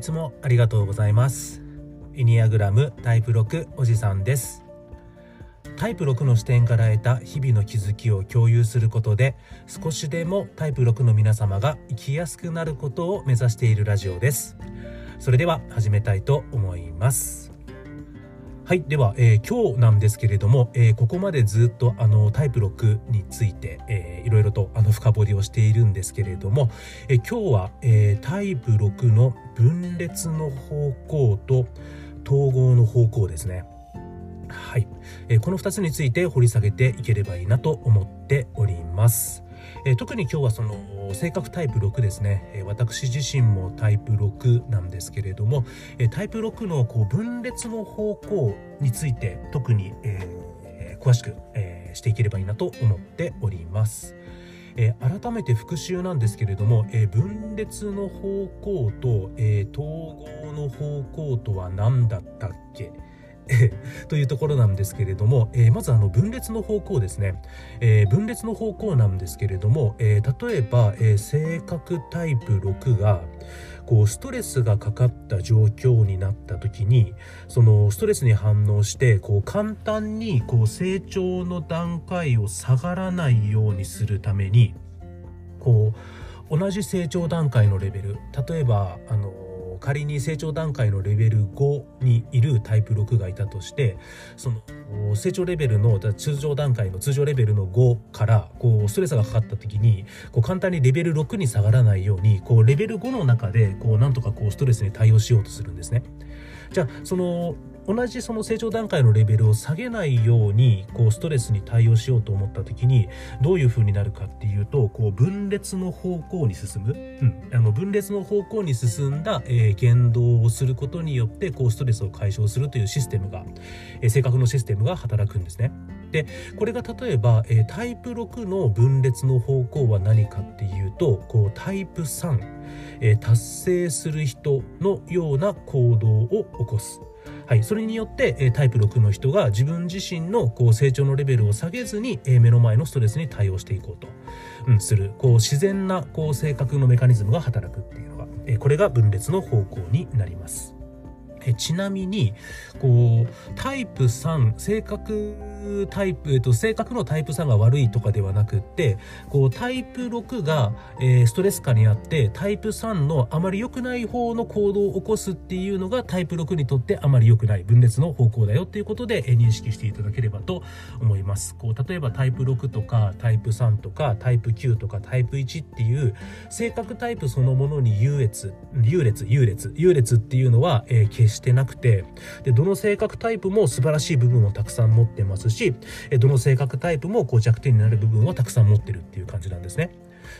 いつもありがとうございます。エニアグラムタイプ6おじさんです。タイプ6の視点から得た日々の気づきを共有することで少しでもタイプ6の皆様が生きやすくなることを目指しているラジオです。それでは始めたいと思います。はい。では、えー、今日なんですけれども、えー、ここまでずっとあのタイプ6について、えー、いろいろとあの深掘りをしているんですけれども、えー、今日は、えー、タイプ6の分裂の方向と統合の方向ですね。はい。えー、この2つについて掘り下げていければいいなと思っております。えー、特に今日はその性格タイプ6ですね、えー、私自身もタイプ6なんですけれども、えー、タイプ6のこう分裂の方向について特に、え、詳しく、え、していければいいなと思っております。え、改めて復習なんですけれども、え、分裂の方向と、え、統合の方向とは何だったっけ？というところなんですけれども、えー、まずあの分裂の方向ですね、えー、分裂の方向なんですけれども、えー、例えば、え性格タイプ6がこうストレスがかかった状況になった時にそのストレスに反応してこう簡単にこう成長の段階を下がらないようにするためにこう同じ成長段階のレベル。例えばあの仮に成長段階のレベル5にいるタイプ6がいたとしてその成長レベルの通常段階の通常レベルの5からこうストレスがかかった時にこう簡単にレベル6に下がらないようにこうレベル5の中でこうなんとかこうストレスに対応しようとするんですね。じゃあその同じその成長段階のレベルを下げないようにこうストレスに対応しようと思った時にどういう風になるかっていうとこう分裂の方向に進む、うん、あの分裂の方向に進んだ、えー、言動をすることによってこうストレスを解消するというシステムが、えー、性格のシステムが働くんですね。でこれが例えば、えー、タイプ6の分裂の方向は何かっていうとこうタイプ3、えー、達成する人のような行動を起こす。はい、それによってタイプ6の人が自分自身のこう成長のレベルを下げずに目の前のストレスに対応していこうと、うん、するこう自然なこう性格のメカニズムが働くっていうのがこれが分裂の方向になります。えちなみにこうタイプ3性格タイプ、えっと、性格のタイプ3が悪いとかではなくってこうタイプ6が、えー、ストレス下にあってタイプ3のあまり良くない方の行動を起こすっていうのがタイプ6にとってあまり良くない分裂の方向だよっていうことで、えー、認識していただければと思います。こう例えばタイプ6とかタイプ3とかタイプ9とかタイプ1っていう性格タイプそのものに優越優劣優劣優劣っていうのは、えー、決してなくてでどの性格タイプも素晴らしい部分をたくさん持ってますしどの性格タイプもこう弱点になる部分をたくさん持ってるっていう感じなんですね。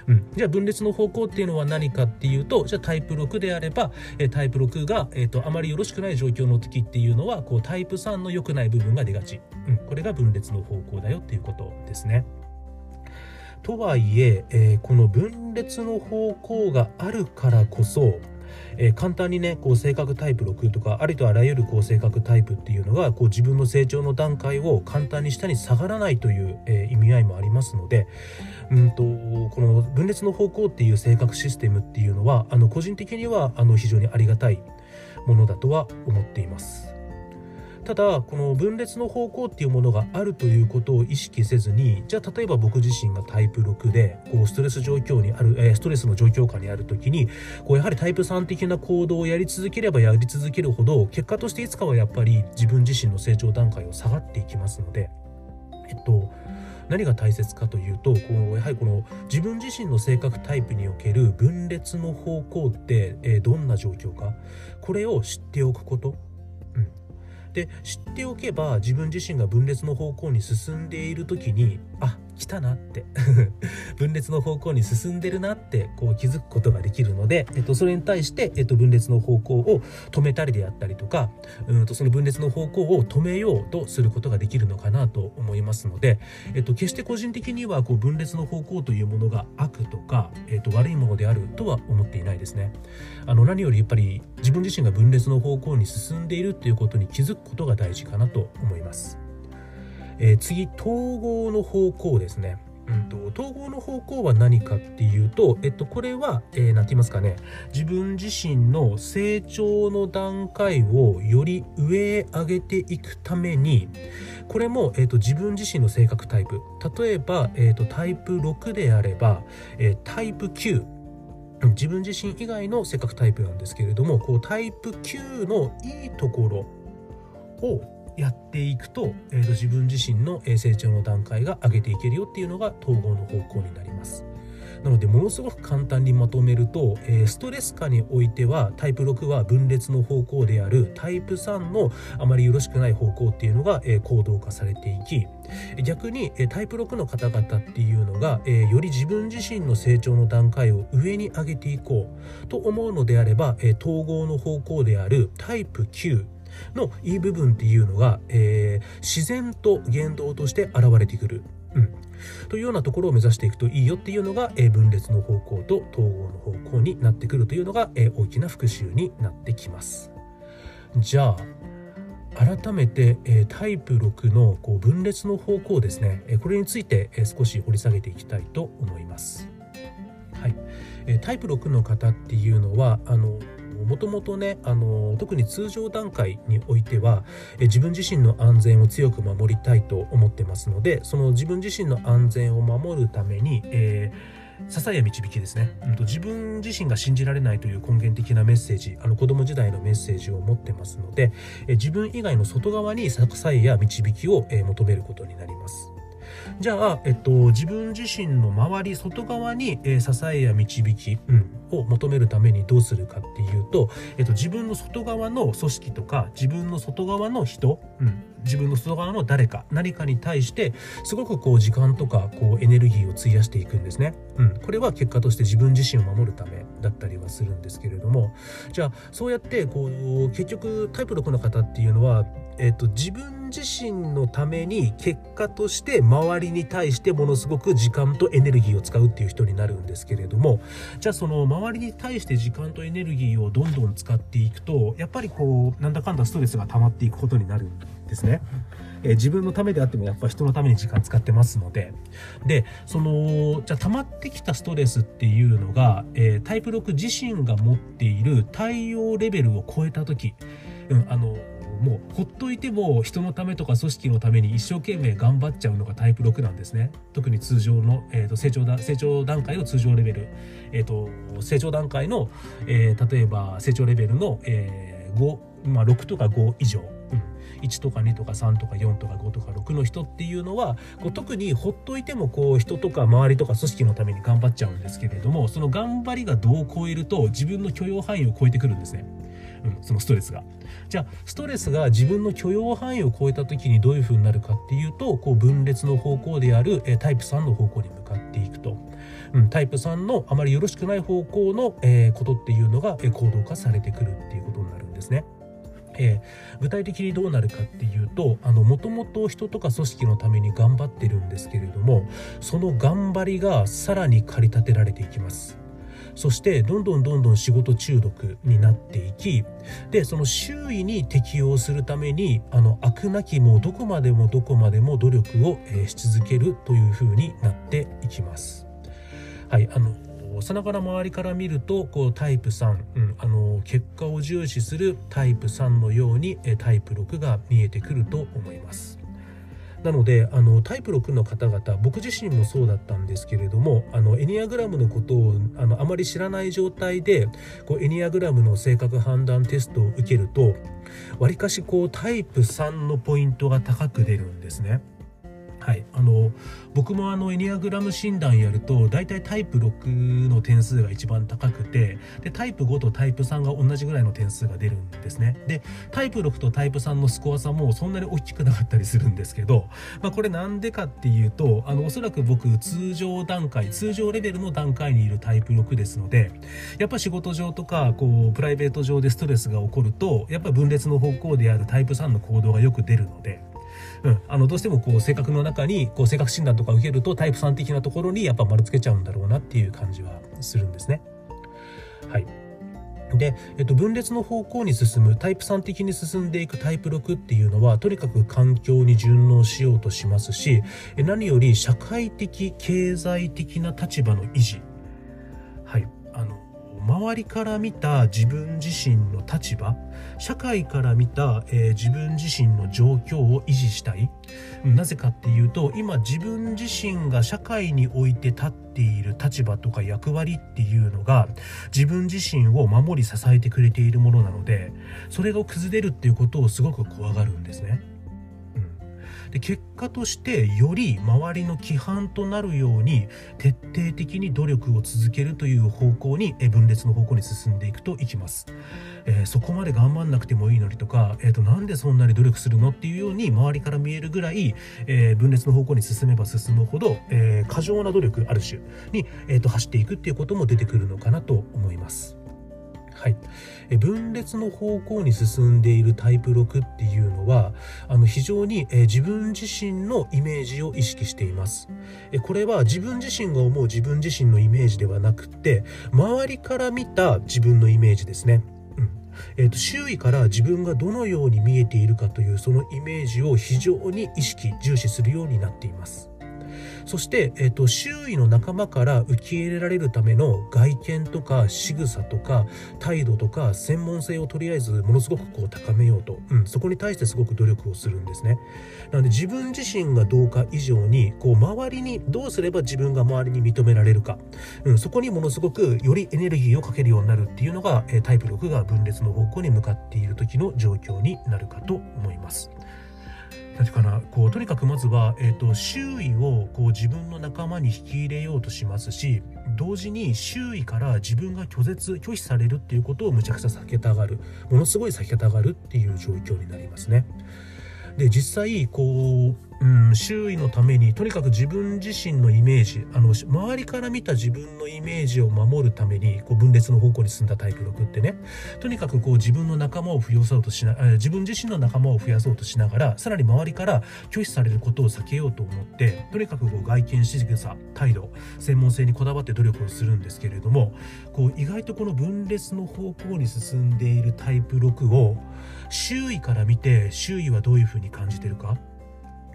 うん、じゃあ分裂の方向っていうのは何かっていうとじゃあタイプ6であれば、えタイプ6が、えーと、あまりよろしくない状況の時っていうのはこうタイプ3の良くない部分が出がち、うん、これが分裂の方向だよっていうことですね。とはいええー、この分裂の方向があるからこそえー、簡単にねこう性格タイプ6とかありとあらゆるこう性格タイプっていうのがこう自分の成長の段階を簡単に下に下がらないという、えー、意味合いもありますのでうんとこの分裂の方向っていう性格システムっていうのはあの個人的にはあの非常にありがたいものだとは思っています。ただこの分裂の方向っていうものがあるということを意識せずにじゃあ例えば僕自身がタイプ6でこうストレス状況にある、え、ストレスの状況下にある時にこうやはりタイプ3的な行動をやり続ければやり続けるほど結果としていつかはやっぱり自分自身の成長段階を下がっていきますのでえっと何が大切かというとこうやはりこの自分自身の性格タイプにおける分裂の方向って、えー、どんな状況かこれを知っておくこと。で知っておけば自分自身が分裂の方向に進んでいる時にあ来たなって 分裂の方向に進んでるなってこう気づくことができるので、えっと、それに対して、えっと、分裂の方向を止めたりであったりとかうんとその分裂の方向を止めようとすることができるのかなと思いますので、えっと、決して個人的にはこう分裂の方向というものが悪とか、えっと、悪いものであるとは思っていないですね。あの何よりやっぱり自分自身が分裂の方向に進んでいるっていうことに気づくことが大事かなと思います。えー、次統合の方向ですね。うんと、統合の方向は何かっていうと、えっと、これは、えー、て言いますかね、自分自身の成長の段階をより上へ上げていくために、これも、えっと、自分自身の性格タイプ。例えば、えっと、タイプ6であれば、えー、タイプ9。自分自身以外の性格タイプなんですけれども、こうタイプ9のいいところをやっていくと,、えー、と自分自身の成長の段階が上げていけるよっていうのが統合の方向になります。なのでものすごく簡単にまとめると、え、ストレス下においてはタイプ6は分裂の方向であるタイプ3のあまりよろしくない方向っていうのが、え、行動化されていき逆に、え、タイプ6の方々っていうのが、えより自分自身の成長の段階を上に上げていこうと思うのであれば、え統合の方向であるタイプ9のいい部分っていうのが、えー、自然と言動として現れてくる。うん。というようなところを目指していくといいよっていうのが、えー、分裂の方向と統合の方向になってくるというのが、えー、大きな復習になってきます。じゃあ、改めて、え、タイプ6のこう分裂の方向ですね、え、これについて、え、少し掘り下げていきたいと思います。はい、えタイプ6の方っていうのはあのもともとねあの特に通常段階においてはえ自分自身の安全を強く守りたいと思ってますのでその自分自身の安全を守るために、えー支えや導きですね、うん。と、自分自身が信じられないという根源的なメッセージあの子供時代のメッセージを持ってますのでえ自分以外の外側に支えや導きを、え求めることになりますじゃあ、えっと、自分自身の周り外側に、えー、支えや導き、うん、を求めるためにどうするかっていうと、えっと、自分の外側の組織とか自分の外側の人、うん、自分の外側の誰か何かに対してすごくこう時間とかこうエネルギーを費やしていくんですね、うん、これは結果として自分自身を守るためだったりはするんですけれどもじゃあそうやってこう結局タイプ6の方っていうのはえっと、自分自身のために結果として周りに対してものすごく時間とエネルギーを使うっていう人になるんですけれどもじゃあその周りに対して時間とエネルギーをどんどん使っていくとやっぱりこうなんだかんだストレスが溜まっていくことになるんですね。え、自分のためであってもやっぱ人のために時間使ってますのででそのじゃあ溜まってきたストレスっていうのが、えー、タイプ6自身が持っている対応レベルを超えた時、うん、あのもうほっといても人のためとか組織のために一生懸命頑張っちゃうのがタイプ6なんですね。特に通常の、えーと、成長だ成長段階の通常レベル、えーと、成長段階の、えー、例えば成長レベルの、えー、5、まあ、6とか5以上、うん。1とか2とか3とか4とか5とか6の人っていうのはこう特にほっといてもこう人とか周りとか組織のために頑張っちゃうんですけれどもその頑張りが度を超えると自分の許容範囲を超えてくるんですね。うん、そのストレスが。じゃあストレスが自分の許容範囲を超えた時にどういう風になるかっていうとこう分裂の方向である、えタイプ3の方向に向かっていくと。うん、タイプ3のあまりよろしくない方向の、え、ことっていうのが、え行動化されてくるっていうことになるんですね。えー、具体的にどうなるかっていうともともと人とか組織のために頑張ってるんですけれどもその頑張りがさらに駆り立てられていきます。そしてどんどんどんどん仕事中毒になっていきでその周囲に適応するためにあの飽くなきもどこまでもどこまでも努力を、えー、し続けるというふうになっていきます。はいあのさながら周りから見るとこうタイプ3、うん、あの結果を重視するタイプ3のようにタイプ6が見えてくると思います。なのであのタイプ6の方々僕自身もそうだったんですけれどもあのエニアグラムのことをあのあまり知らない状態でこうエニアグラムの性格判断テストを受けるとわりかしこうタイプ3のポイントが高く出るんですね。はい、あの僕もあのエニアグラム診断やると大体タイプ6の点数が一番高くてでタイプ5とタイプ3が同じぐらいの点数が出るんですね。でタイプ6とタイプ3のスコア差もそんなに大きくなかったりするんですけど、まあ、これなんでかっていうとあのおそらく僕通常段階通常レベルの段階にいるタイプ6ですのでやっぱ仕事上とかこうプライベート上でストレスが起こるとやっぱ分裂の方向であるタイプ3の行動がよく出るのでうん、あのどうしてもこう性格の中にこう性格診断とか受けるとタイプ3的なところにやっぱ丸つけちゃうんだろうなっていう感じはするんですね。はいで、えっと、分裂の方向に進むタイプ3的に進んでいくタイプ6っていうのはとにかく環境に順応しようとしますし何より社会的経済的な立場の維持周りから見た自分自身の立場社会から見た、えー、自分自身の状況を維持したいなぜかっていうと今自分自身が社会において立っている立場とか役割っていうのが自分自身を守り支えてくれているものなのでそれが崩れるっていうことをすごく怖がるんですね。で結果としてより周りの規範となるように徹底的に努力を続けるという方向に分裂の方向に進んでいくといきます、えー、そこまで頑張んなくてもいいのにとか、えーと、なんでそんなに努力するのっていうように周りから見えるぐらい、えー、分裂の方向に進めば進むほど、えー、過剰な努力ある種に、えーと走っていくっていうことも出てくるのかなと思います。はい、分裂の方向に進んでいるタイプ6っていうのはあの非常に自分自身のイメージを意識しています。これは自分自身が思う自分自身のイメージではなくて周りから見た自分のイメージですね。えーと、周囲から自分がどのように見えているかというそのイメージを非常に意識重視するようになっています。そして、えーと、周囲の仲間から受け入れられるための外見とか仕草とか態度とか専門性をとりあえずものすごくこう高めようと、うん、そこに対してすごく努力をするんですね。なので自分自身がどうか以上にこう周りにどうすれば自分が周りに認められるか、うん、そこにものすごくよりエネルギーをかけるようになるっていうのが、えタイプ6が分裂の方向に向かっている時の状況になるかと思います。なんていうかなこうとにかくまずは、えーと、周囲をこう自分の仲間に引き入れようとしますし同時に周囲から自分が拒絶拒否されるっていうことをむちゃくちゃ避けたがるものすごい避けたがるっていう状況になりますね。で実際こううん、周囲のためにとにかく自分自身のイメージあの周りから見た自分のイメージを守るためにこう分裂の方向に進んだタイプ6ってね。とにかくこう自分の仲間を増やそうとしな自分自身の仲間を増やそうとしながらさらに周りから拒否されることを避けようと思ってとにかくこう外見仕草態度専門性にこだわって努力をするんですけれどもこう意外とこの分裂の方向に進んでいるタイプ6を周囲から見て周囲はどういうふうに感じてるか？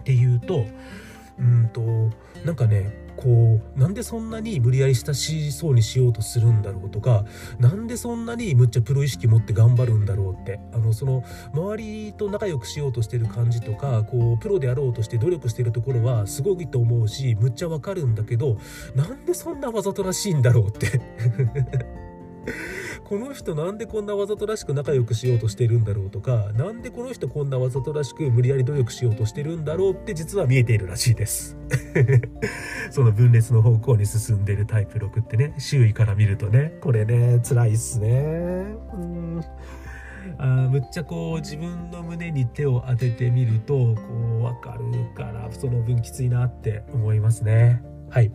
っていうとうんとなんかねこうなんでそんなに無理やり親しそうにしようとするんだろうとかなんでそんなにむっちゃプロ意識持って頑張るんだろうってあのその周りと仲良くしようとしてる感じとかこうプロであろうとして努力してるところはすごいと思うしむっちゃわかるんだけどなんでそんなわざとらしいんだろうって。この人なんでこんなわざとらしく仲良くしようとしてるんだろうとか何でこの人こんなわざとらしく無理やり努力しようとしてるんだろうって実は見えているらしいです。その分裂の方向に進んでるタイプ6ってね周囲から見るとねこれね辛いっすね。あむっちゃこう自分の胸に手を当ててみるとこう分かるからその分きついなって思いますね。はい、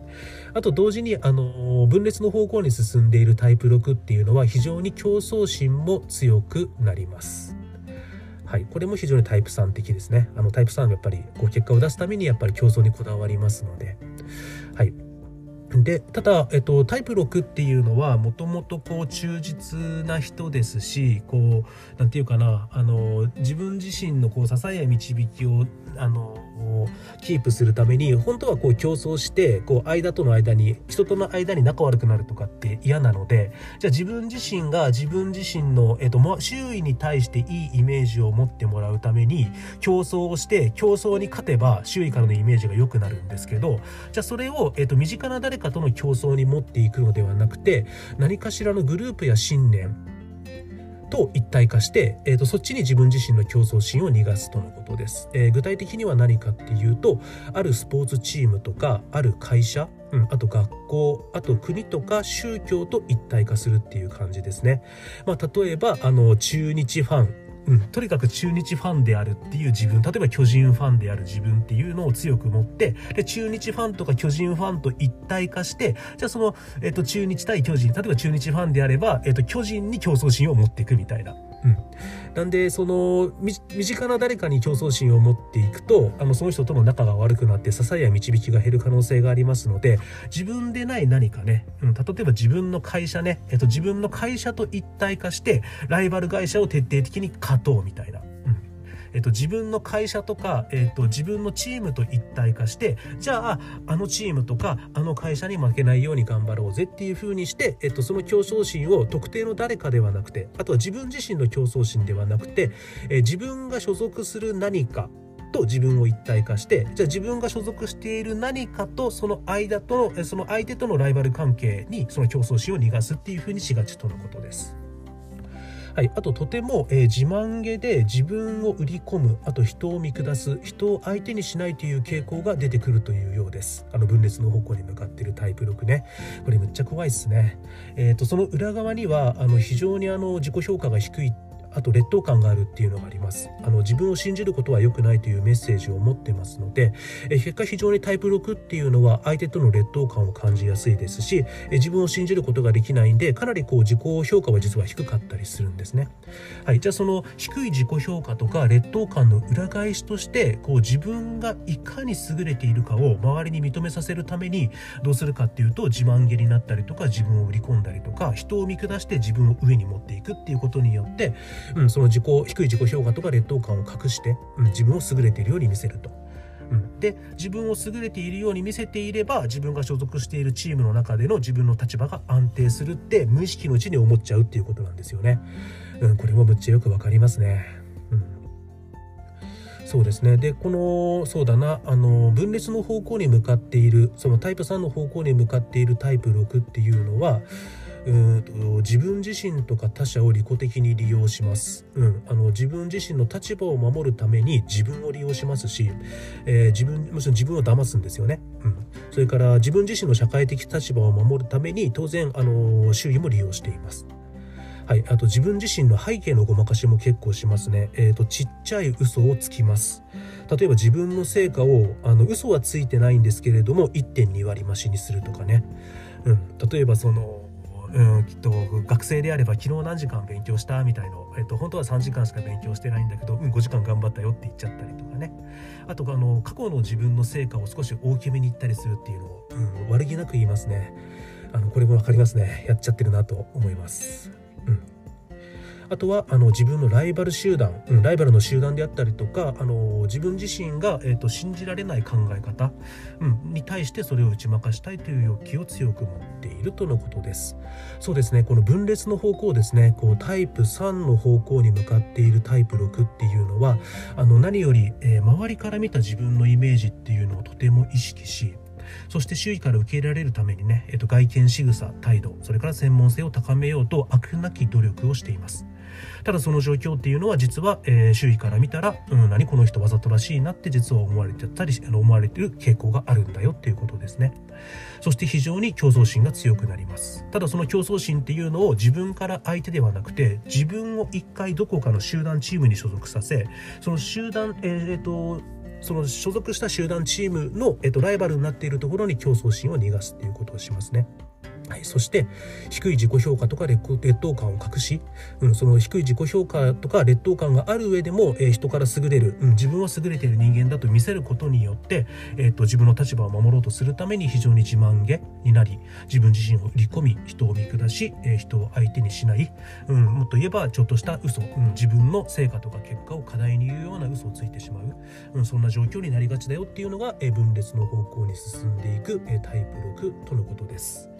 あと同時にあの分裂の方向に進んでいるタイプ6っていうのは非常に競争心も強くなります。はい、これも非常にタイプ3的ですね。あのタイプ3はやっぱりこう結果を出すためにやっぱり競争にこだわりますので。はい、でただ、えっと、タイプ6っていうのはもともとこう忠実な人ですしこう何て言うかなあの自分自身のこう支えや導きをあのキープするために本当はこう競争してこう間との間に人との間に仲悪くなるとかって嫌なのでじゃあ自分自身が自分自身の、えっと、周囲に対していいイメージを持ってもらうために競争をして競争に勝てば周囲からのイメージが良くなるんですけどじゃあそれを、えっと、身近な誰かとの競争に持っていくのではなくて何かしらのグループや信念と一体化して、えーと、そっちに自分自身の競争心を逃がすとのことです、えー、具体的には何かっていうとあるスポーツチームとかある会社、うん、あと学校あと国とか宗教と一体化するっていう感じですね、まあ、例えばあの中日ファンうん、とにかく中日ファンであるっていう自分。例えば巨人ファンである自分っていうのを強く持ってで中日ファンとか巨人ファンと一体化してじゃあその、えっと、中日対巨人。例えば中日ファンであれば、えっと、巨人に競争心を持っていくみたいな。うん、なんでその身近な誰かに競争心を持っていくとあのその人との仲が悪くなって支えや導きが減る可能性がありますので自分でない何かね、うん、例えば自分の会社ね、えっと、自分の会社と一体化してライバル会社を徹底的に勝とうみたいな。えっと、自分の会社とか、えっと、自分のチームと一体化してじゃああのチームとかあの会社に負けないように頑張ろうぜっていう風にして、えっと、その競争心を特定の誰かではなくてあとは自分自身の競争心ではなくて、え自分が所属する何かと自分を一体化してじゃあ自分が所属している何かとその間とのその相手とのライバル関係にその競争心を逃がすっていう風にしがちとのことです。はい、あととても、えー、自慢げで自分を売り込むあと人を見下す人を相手にしないという傾向が出てくるというようです。あの分裂の方向に向かっているタイプ6ね。これむっちゃ怖いですね。えっ、ー、とその裏側にはあの非常にあの自己評価が低いあと劣等感があるっていうのがあります。あの自分を信じることは良くないというメッセージを持ってますのでえ結果非常にタイプ6っていうのは相手との劣等感を感じやすいですしえ自分を信じることができないんでかなりこう自己評価は実は低かったりするんですね。はいじゃあその低い自己評価とか劣等感の裏返しとしてこう自分がいかに優れているかを周りに認めさせるためにどうするかっていうと自慢げになったりとか自分を売り込んだりとか人を見下して自分を上に持っていくっていうことによってうん、その自己低い自己評価とか劣等感を隠して、うん、自分を優れているように見せると。うん、で自分を優れているように見せていれば自分が所属しているチームの中での自分の立場が安定するって無意識のうちに思っちゃうっていうことなんですよね。うん、これもむっちゃよくわかりますね。そうですねでこのそうだなあの分裂の方向に向かっているそのタイプ3の方向に向かっているタイプ6っていうのはうんと自分自身とか他者を利己的に利用します、うん、あの自分自身の立場を守るために自分を利用しますし、えー、自分むしろ自分を騙すんですよね、うん、それから自分自身の社会的立場を守るために当然あの周囲も利用しています。はい、あと自分自身の背景のごまかしも結構しますね。え、ー、とちっちゃい嘘をつきます。例えば自分の成果をあの嘘はついてないんですけれども1.2割増しにするとかね。うん、例えばそのうんきっと学生であれば昨日何時間勉強したみたいの、えっと、本当は3時間しか勉強してないんだけど、うん、5時間頑張ったよって言っちゃったりとかね。あとあの過去の自分の成果を少し大きめに言ったりするっていうのを、うん、悪気なく言いますね。あのこれも分かりますね。やっちゃってるなと思います。あとはあの自分のライバル集団、うん、ライバルの集団であったりとかあの自分自身が、えーと、信じられない考え方、うん、に対してそれを打ち負かしたいという欲求を強く持っているとのことです。そうですねこの分裂の方向ですねこうタイプ3の方向に向かっているタイプ6っていうのはあの何より、えー、周りから見た自分のイメージっていうのをとても意識しそして周囲から受け入れられるためにね、えっと、外見仕草態度それから専門性を高めようと悪なき努力をしています。ただその状況っていうのは実は、えー、周囲から見たら、うん、何この人わざとらしいなって実は思われてたり思われてる傾向があるんだよっていうことですねそして非常に競争心が強くなりますただその競争心っていうのを自分から相手ではなくて自分を一回どこかの集団チームに所属させその集団えっ、ー、とその所属した集団チームの、えっと、ライバルになっているところに競争心を逃がすっていうことをしますね。はい、そして低い自己評価とか劣等感を隠し、うん、その低い自己評価とか劣等感がある上でも、えー、人から優れる、うん、自分は優れている人間だと見せることによって、えーと、自分の立場を守ろうとするために非常に自慢げになり自分自身を売り込み人を見下し、えー、人を相手にしない、うん、もっと言えばちょっとした嘘、うん、自分の成果とか結果を課題に言うような嘘をついてしまう、うん、そんな状況になりがちだよっていうのが、えー、分裂の方向に進んでいく、えー、タイプ6とのことです。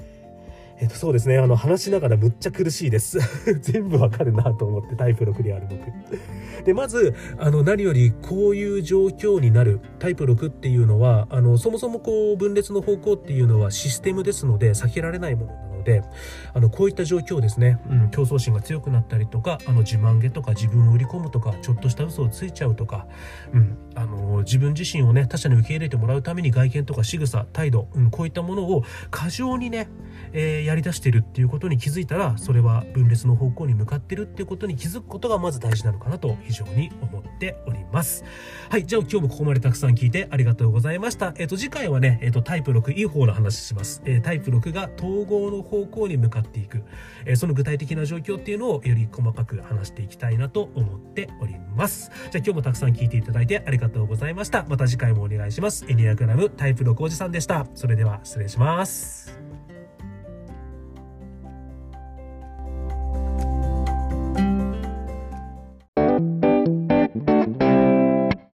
えっと、そうですね。あの、話しながらむっちゃ苦しいです。全部わかるなと思って、タイプ6である僕。で、まず、あの、何よりこういう状況になるタイプ6っていうのは、あの、そもそもこう、分裂の方向っていうのはシステムですので、避けられないものなので、あの、こういった状況ですね、うん、競争心が強くなったりとか、あの、自慢げとか自分を売り込むとか、ちょっとした嘘をついちゃうとか、うん、あの自分自身をね他者に受け入れてもらうために外見とか仕草態度、うん、こういったものを過剰にね、えー、やりだしてるっていうことに気づいたらそれは分裂の方向に向かってるっていうことに気づくことがまず大事なのかなと非常に思っております。はいじゃあ今日もここまでたくさん聞いてありがとうございました。えっ、ー、と次回はね、えーと、タイプ6いい方の話します、えー、タイプ6が統合の方向に向かっていく、えその具体的な状況っていうのをより細かく話していきたいなと思っております。じゃあ今日もたくさん聞いていただいてありがとうございました。がとうございました。また次回もお願いします。エニアグラムタイプ6おじさんでした。それでは失礼します。